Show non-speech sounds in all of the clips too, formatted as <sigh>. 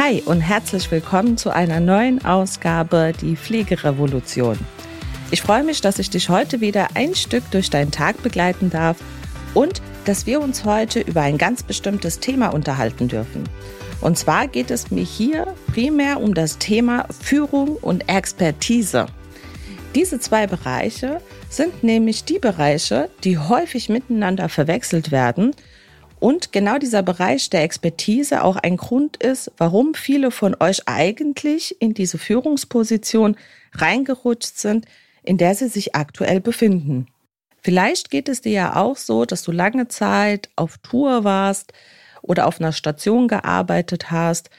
Hi und herzlich willkommen zu einer neuen Ausgabe Die Pflegerevolution. Ich freue mich, dass ich dich heute wieder ein Stück durch deinen Tag begleiten darf und dass wir uns heute über ein ganz bestimmtes Thema unterhalten dürfen. Und zwar geht es mir hier primär um das Thema Führung und Expertise. Diese zwei Bereiche sind nämlich die Bereiche, die häufig miteinander verwechselt werden und genau dieser Bereich der Expertise auch ein Grund ist, warum viele von euch eigentlich in diese Führungsposition reingerutscht sind, in der sie sich aktuell befinden. Vielleicht geht es dir ja auch so, dass du lange Zeit auf Tour warst oder auf einer Station gearbeitet hast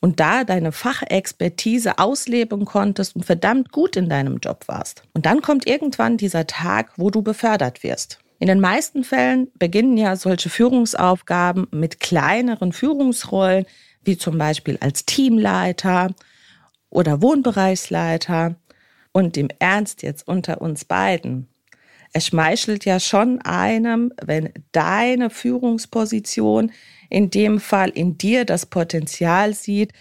und da deine Fachexpertise ausleben konntest und verdammt gut in deinem Job warst. Und dann kommt irgendwann dieser Tag, wo du befördert wirst. In den meisten Fällen beginnen ja solche Führungsaufgaben mit kleineren Führungsrollen, wie zum Beispiel als Teamleiter oder Wohnbereichsleiter. Und im Ernst jetzt unter uns beiden. Es schmeichelt ja schon einem, wenn deine Führungsposition in dem Fall in dir das Potenzial sieht,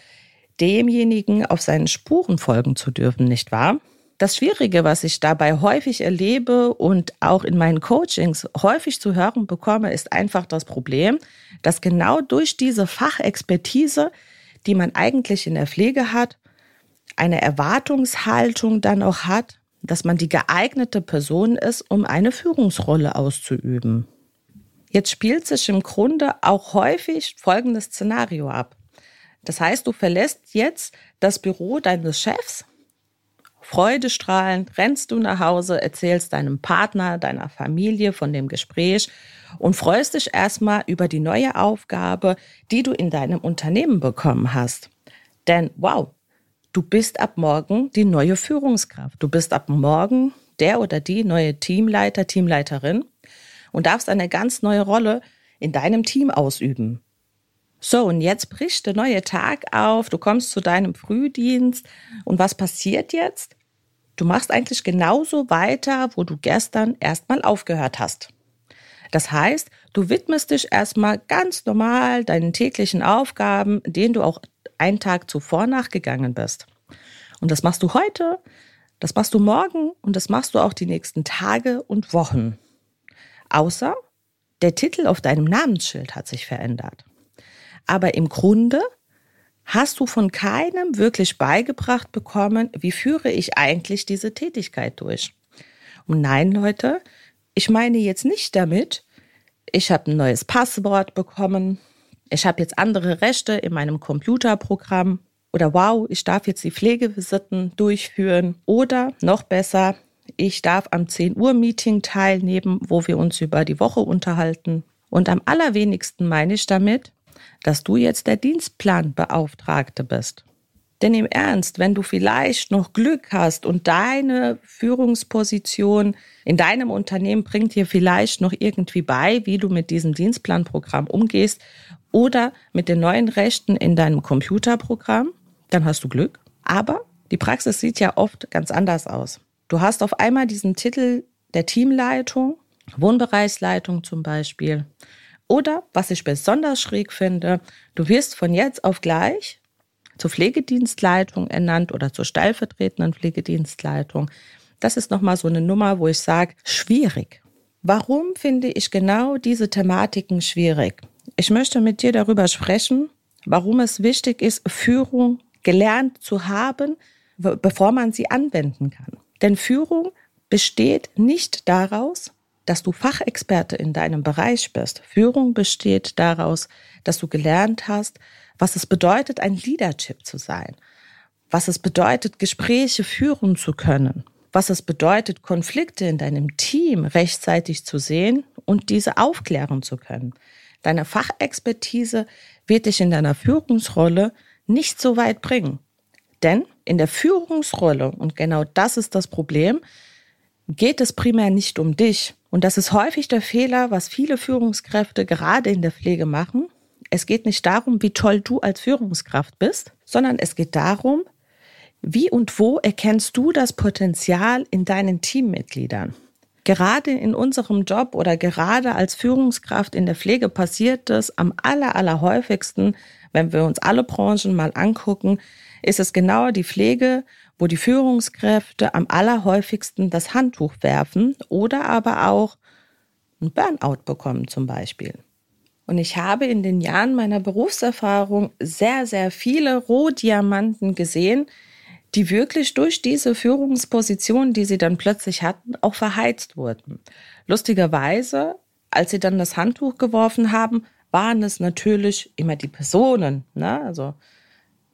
demjenigen auf seinen Spuren folgen zu dürfen, nicht wahr? Das Schwierige, was ich dabei häufig erlebe und auch in meinen Coachings häufig zu hören bekomme, ist einfach das Problem, dass genau durch diese Fachexpertise, die man eigentlich in der Pflege hat, eine Erwartungshaltung dann auch hat, dass man die geeignete Person ist, um eine Führungsrolle auszuüben. Jetzt spielt sich im Grunde auch häufig folgendes Szenario ab. Das heißt, du verlässt jetzt das Büro deines Chefs, freudestrahlend rennst du nach Hause, erzählst deinem Partner, deiner Familie von dem Gespräch und freust dich erstmal über die neue Aufgabe, die du in deinem Unternehmen bekommen hast. Denn wow, du bist ab morgen die neue Führungskraft. Du bist ab morgen der oder die neue Teamleiter, Teamleiterin und darfst eine ganz neue Rolle in deinem Team ausüben. So, und jetzt bricht der neue Tag auf, du kommst zu deinem Frühdienst und was passiert jetzt? Du machst eigentlich genauso weiter, wo du gestern erstmal aufgehört hast. Das heißt, du widmest dich erstmal ganz normal deinen täglichen Aufgaben, denen du auch einen Tag zuvor nachgegangen bist. Und das machst du heute, das machst du morgen und das machst du auch die nächsten Tage und Wochen. Außer der Titel auf deinem Namensschild hat sich verändert. Aber im Grunde hast du von keinem wirklich beigebracht bekommen, wie führe ich eigentlich diese Tätigkeit durch. Und nein, Leute, ich meine jetzt nicht damit, ich habe ein neues Passwort bekommen, ich habe jetzt andere Rechte in meinem Computerprogramm oder wow, ich darf jetzt die Pflegevisiten durchführen oder noch besser, ich darf am 10 Uhr Meeting teilnehmen, wo wir uns über die Woche unterhalten. Und am allerwenigsten meine ich damit, dass du jetzt der Dienstplanbeauftragte bist. Denn im Ernst, wenn du vielleicht noch Glück hast und deine Führungsposition in deinem Unternehmen bringt dir vielleicht noch irgendwie bei, wie du mit diesem Dienstplanprogramm umgehst oder mit den neuen Rechten in deinem Computerprogramm, dann hast du Glück. Aber die Praxis sieht ja oft ganz anders aus. Du hast auf einmal diesen Titel der Teamleitung, Wohnbereichsleitung zum Beispiel. Oder, was ich besonders schräg finde, du wirst von jetzt auf gleich zur Pflegedienstleitung ernannt oder zur stellvertretenden Pflegedienstleitung. Das ist nochmal so eine Nummer, wo ich sage, schwierig. Warum finde ich genau diese Thematiken schwierig? Ich möchte mit dir darüber sprechen, warum es wichtig ist, Führung gelernt zu haben, bevor man sie anwenden kann. Denn Führung besteht nicht daraus, dass du Fachexperte in deinem Bereich bist. Führung besteht daraus, dass du gelernt hast, was es bedeutet, ein Leadership zu sein, was es bedeutet, Gespräche führen zu können, was es bedeutet, Konflikte in deinem Team rechtzeitig zu sehen und diese aufklären zu können. Deine Fachexpertise wird dich in deiner Führungsrolle nicht so weit bringen. Denn in der Führungsrolle, und genau das ist das Problem, geht es primär nicht um dich. Und das ist häufig der Fehler, was viele Führungskräfte gerade in der Pflege machen. Es geht nicht darum, wie toll du als Führungskraft bist, sondern es geht darum, wie und wo erkennst du das Potenzial in deinen Teammitgliedern? Gerade in unserem Job oder gerade als Führungskraft in der Pflege passiert es am aller, allerhäufigsten, wenn wir uns alle Branchen mal angucken, ist es genau die Pflege, wo die Führungskräfte am allerhäufigsten das Handtuch werfen oder aber auch ein Burnout bekommen zum Beispiel. Und ich habe in den Jahren meiner Berufserfahrung sehr, sehr viele Rohdiamanten gesehen, die wirklich durch diese Führungsposition, die sie dann plötzlich hatten, auch verheizt wurden. Lustigerweise, als sie dann das Handtuch geworfen haben, waren es natürlich immer die Personen. Ne? Also,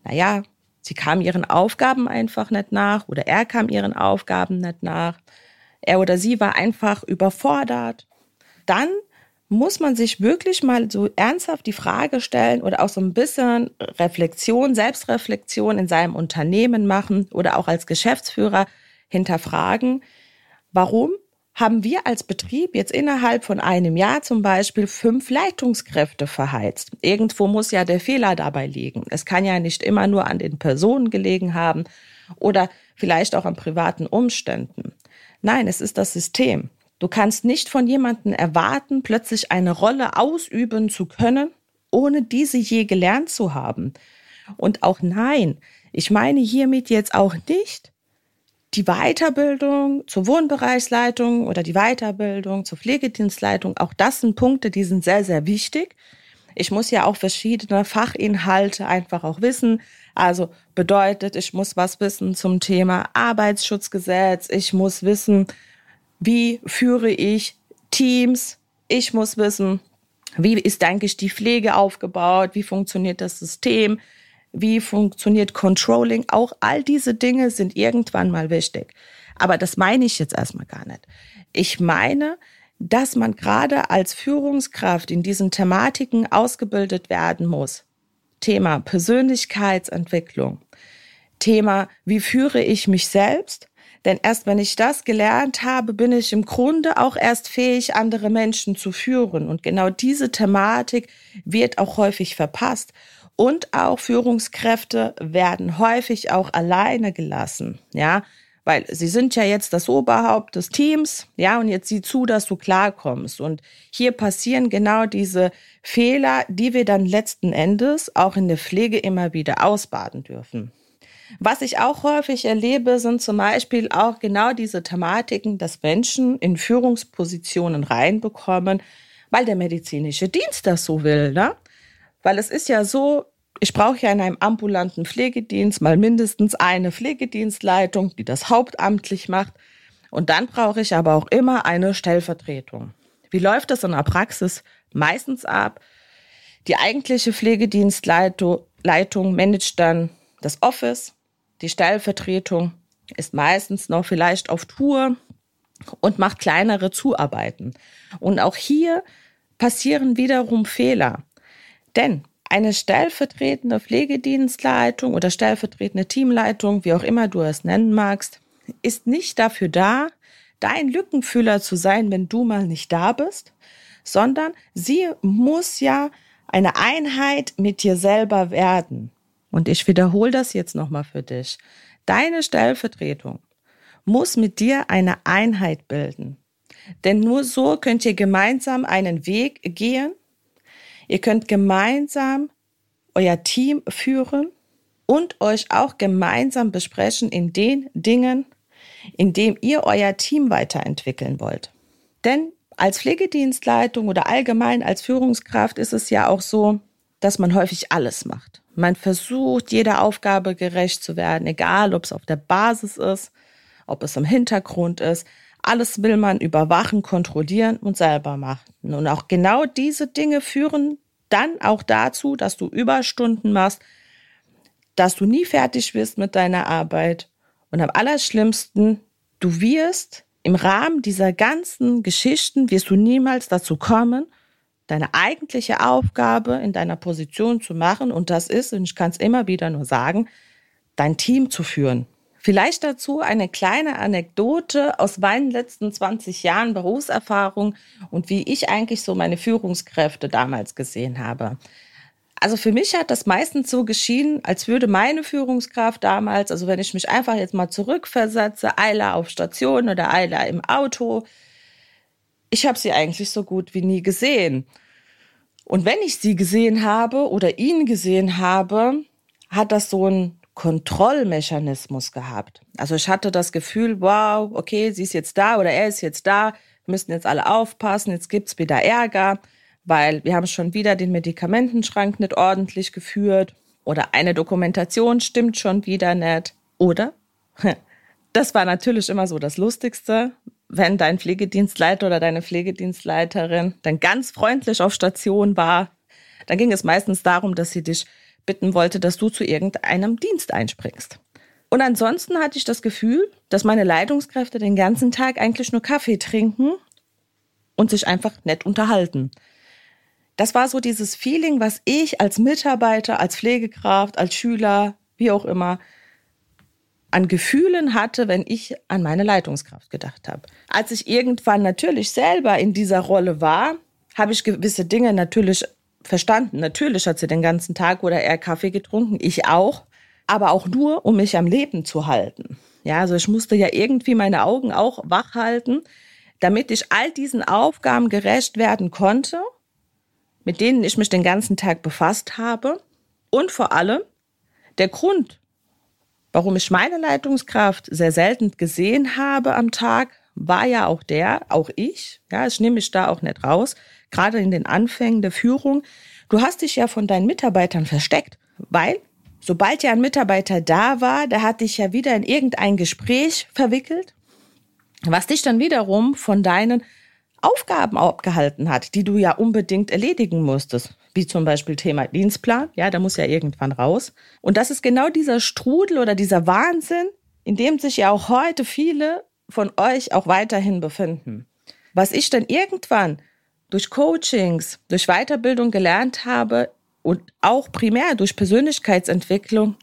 naja, sie kamen ihren Aufgaben einfach nicht nach oder er kam ihren Aufgaben nicht nach. Er oder sie war einfach überfordert. Dann muss man sich wirklich mal so ernsthaft die Frage stellen oder auch so ein bisschen Reflexion, Selbstreflexion in seinem Unternehmen machen oder auch als Geschäftsführer hinterfragen, warum haben wir als Betrieb jetzt innerhalb von einem Jahr zum Beispiel fünf Leitungskräfte verheizt. Irgendwo muss ja der Fehler dabei liegen. Es kann ja nicht immer nur an den Personen gelegen haben oder vielleicht auch an privaten Umständen. Nein, es ist das System. Du kannst nicht von jemandem erwarten, plötzlich eine Rolle ausüben zu können, ohne diese je gelernt zu haben. Und auch nein, ich meine hiermit jetzt auch nicht die Weiterbildung zur Wohnbereichsleitung oder die Weiterbildung zur Pflegedienstleitung. Auch das sind Punkte, die sind sehr, sehr wichtig. Ich muss ja auch verschiedene Fachinhalte einfach auch wissen. Also bedeutet, ich muss was wissen zum Thema Arbeitsschutzgesetz. Ich muss wissen, wie führe ich Teams? Ich muss wissen, wie ist eigentlich die Pflege aufgebaut? Wie funktioniert das System? Wie funktioniert Controlling? Auch all diese Dinge sind irgendwann mal wichtig. Aber das meine ich jetzt erstmal gar nicht. Ich meine, dass man gerade als Führungskraft in diesen Thematiken ausgebildet werden muss. Thema Persönlichkeitsentwicklung. Thema, wie führe ich mich selbst? Denn erst wenn ich das gelernt habe, bin ich im Grunde auch erst fähig, andere Menschen zu führen. Und genau diese Thematik wird auch häufig verpasst. Und auch Führungskräfte werden häufig auch alleine gelassen. Ja, weil sie sind ja jetzt das Oberhaupt des Teams, ja, und jetzt sieh zu, dass du klarkommst. Und hier passieren genau diese Fehler, die wir dann letzten Endes auch in der Pflege immer wieder ausbaden dürfen. Was ich auch häufig erlebe, sind zum Beispiel auch genau diese Thematiken, dass Menschen in Führungspositionen reinbekommen, weil der medizinische Dienst das so will. Ne? Weil es ist ja so, ich brauche ja in einem ambulanten Pflegedienst mal mindestens eine Pflegedienstleitung, die das hauptamtlich macht. Und dann brauche ich aber auch immer eine Stellvertretung. Wie läuft das in der Praxis meistens ab? Die eigentliche Pflegedienstleitung Leitung managt dann das Office, die Stellvertretung ist meistens noch vielleicht auf Tour und macht kleinere Zuarbeiten. Und auch hier passieren wiederum Fehler. Denn eine stellvertretende Pflegedienstleitung oder stellvertretende Teamleitung, wie auch immer du es nennen magst, ist nicht dafür da, dein Lückenfüller zu sein, wenn du mal nicht da bist, sondern sie muss ja eine Einheit mit dir selber werden. Und ich wiederhole das jetzt nochmal für dich. Deine Stellvertretung muss mit dir eine Einheit bilden. Denn nur so könnt ihr gemeinsam einen Weg gehen. Ihr könnt gemeinsam euer Team führen und euch auch gemeinsam besprechen in den Dingen, in dem ihr euer Team weiterentwickeln wollt. Denn als Pflegedienstleitung oder allgemein als Führungskraft ist es ja auch so, dass man häufig alles macht. Man versucht, jeder Aufgabe gerecht zu werden, egal ob es auf der Basis ist, ob es im Hintergrund ist. Alles will man überwachen, kontrollieren und selber machen. Und auch genau diese Dinge führen dann auch dazu, dass du Überstunden machst, dass du nie fertig wirst mit deiner Arbeit. Und am allerschlimmsten, du wirst im Rahmen dieser ganzen Geschichten, wirst du niemals dazu kommen, deine eigentliche Aufgabe in deiner Position zu machen. Und das ist, und ich kann es immer wieder nur sagen, dein Team zu führen. Vielleicht dazu eine kleine Anekdote aus meinen letzten 20 Jahren Berufserfahrung und wie ich eigentlich so meine Führungskräfte damals gesehen habe. Also für mich hat das meistens so geschienen, als würde meine Führungskraft damals, also wenn ich mich einfach jetzt mal zurückversetze, Eiler auf Station oder Eiler im Auto, ich habe sie eigentlich so gut wie nie gesehen. Und wenn ich sie gesehen habe oder ihn gesehen habe, hat das so einen Kontrollmechanismus gehabt. Also ich hatte das Gefühl, wow, okay, sie ist jetzt da oder er ist jetzt da, wir müssen jetzt alle aufpassen, jetzt gibt's wieder Ärger, weil wir haben schon wieder den Medikamentenschrank nicht ordentlich geführt oder eine Dokumentation stimmt schon wieder nicht. Oder? <laughs> Das war natürlich immer so das Lustigste, wenn dein Pflegedienstleiter oder deine Pflegedienstleiterin dann ganz freundlich auf Station war. Dann ging es meistens darum, dass sie dich bitten wollte, dass du zu irgendeinem Dienst einspringst. Und ansonsten hatte ich das Gefühl, dass meine Leitungskräfte den ganzen Tag eigentlich nur Kaffee trinken und sich einfach nett unterhalten. Das war so dieses Feeling, was ich als Mitarbeiter, als Pflegekraft, als Schüler, wie auch immer, an Gefühlen hatte, wenn ich an meine Leitungskraft gedacht habe. Als ich irgendwann natürlich selber in dieser Rolle war, habe ich gewisse Dinge natürlich verstanden. Natürlich hat sie den ganzen Tag oder eher Kaffee getrunken, ich auch, aber auch nur, um mich am Leben zu halten. Ja, also ich musste ja irgendwie meine Augen auch wach halten, damit ich all diesen Aufgaben gerecht werden konnte, mit denen ich mich den ganzen Tag befasst habe. Und vor allem der Grund, Warum ich meine Leitungskraft sehr selten gesehen habe am Tag, war ja auch der, auch ich, ja, ich nehme mich da auch nicht raus, gerade in den Anfängen der Führung. Du hast dich ja von deinen Mitarbeitern versteckt, weil sobald ja ein Mitarbeiter da war, der hat dich ja wieder in irgendein Gespräch verwickelt, was dich dann wiederum von deinen Aufgaben abgehalten hat, die du ja unbedingt erledigen musstest wie zum Beispiel Thema Dienstplan. Ja, da muss ja irgendwann raus. Und das ist genau dieser Strudel oder dieser Wahnsinn, in dem sich ja auch heute viele von euch auch weiterhin befinden. Was ich dann irgendwann durch Coachings, durch Weiterbildung gelernt habe und auch primär durch Persönlichkeitsentwicklung,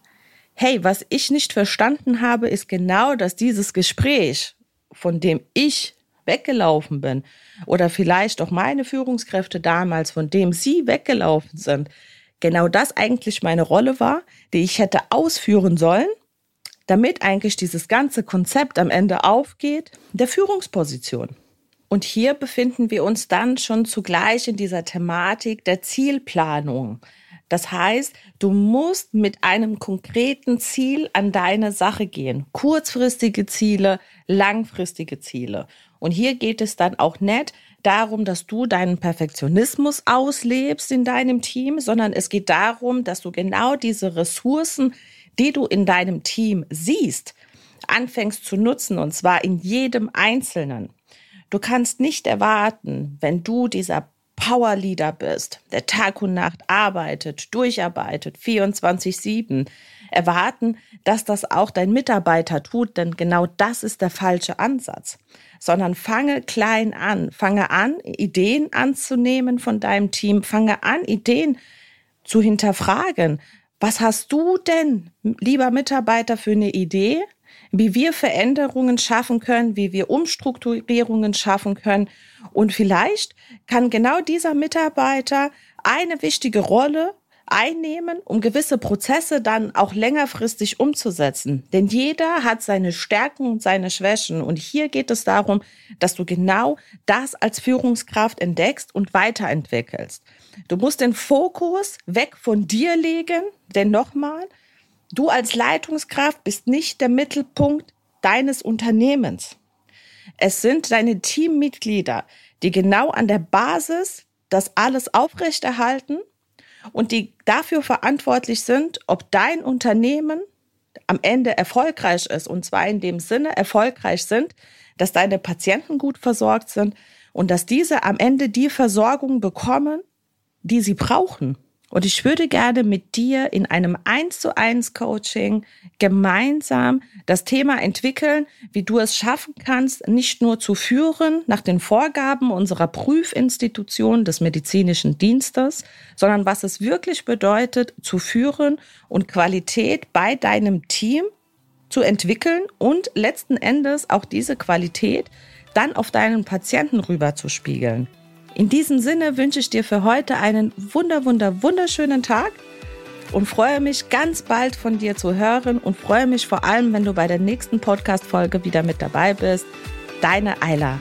hey, was ich nicht verstanden habe, ist genau, dass dieses Gespräch, von dem ich weggelaufen bin oder vielleicht auch meine Führungskräfte damals, von dem sie weggelaufen sind, genau das eigentlich meine Rolle war, die ich hätte ausführen sollen, damit eigentlich dieses ganze Konzept am Ende aufgeht, der Führungsposition. Und hier befinden wir uns dann schon zugleich in dieser Thematik der Zielplanung. Das heißt, du musst mit einem konkreten Ziel an deine Sache gehen. Kurzfristige Ziele, langfristige Ziele. Und hier geht es dann auch nicht darum, dass du deinen Perfektionismus auslebst in deinem Team, sondern es geht darum, dass du genau diese Ressourcen, die du in deinem Team siehst, anfängst zu nutzen und zwar in jedem Einzelnen. Du kannst nicht erwarten, wenn du dieser Powerleader bist, der Tag und Nacht arbeitet, durcharbeitet, 24-7, erwarten, dass das auch dein Mitarbeiter tut, denn genau das ist der falsche Ansatz. Sondern fange klein an, fange an, Ideen anzunehmen von deinem Team, fange an, Ideen zu hinterfragen. Was hast du denn, lieber Mitarbeiter, für eine Idee, wie wir Veränderungen schaffen können, wie wir Umstrukturierungen schaffen können. Und vielleicht kann genau dieser Mitarbeiter eine wichtige Rolle einnehmen, um gewisse Prozesse dann auch längerfristig umzusetzen. Denn jeder hat seine Stärken und seine Schwächen. Und hier geht es darum, dass du genau das als Führungskraft entdeckst und weiterentwickelst. Du musst den Fokus weg von dir legen, denn nochmal, du als Leitungskraft bist nicht der Mittelpunkt deines Unternehmens. Es sind deine Teammitglieder, die genau an der Basis das alles aufrechterhalten und die dafür verantwortlich sind, ob dein Unternehmen am Ende erfolgreich ist. Und zwar in dem Sinne erfolgreich sind, dass deine Patienten gut versorgt sind und dass diese am Ende die Versorgung bekommen, die sie brauchen. Und ich würde gerne mit dir in einem 1 zu 1 Coaching gemeinsam das Thema entwickeln, wie du es schaffen kannst, nicht nur zu führen nach den Vorgaben unserer Prüfinstitution des medizinischen Dienstes, sondern was es wirklich bedeutet, zu führen und Qualität bei deinem Team zu entwickeln und letzten Endes auch diese Qualität dann auf deinen Patienten rüberzuspiegeln. In diesem Sinne wünsche ich dir für heute einen wunder, wunder, wunderschönen Tag und freue mich ganz bald von dir zu hören und freue mich vor allem, wenn du bei der nächsten Podcast-Folge wieder mit dabei bist. Deine Ayla.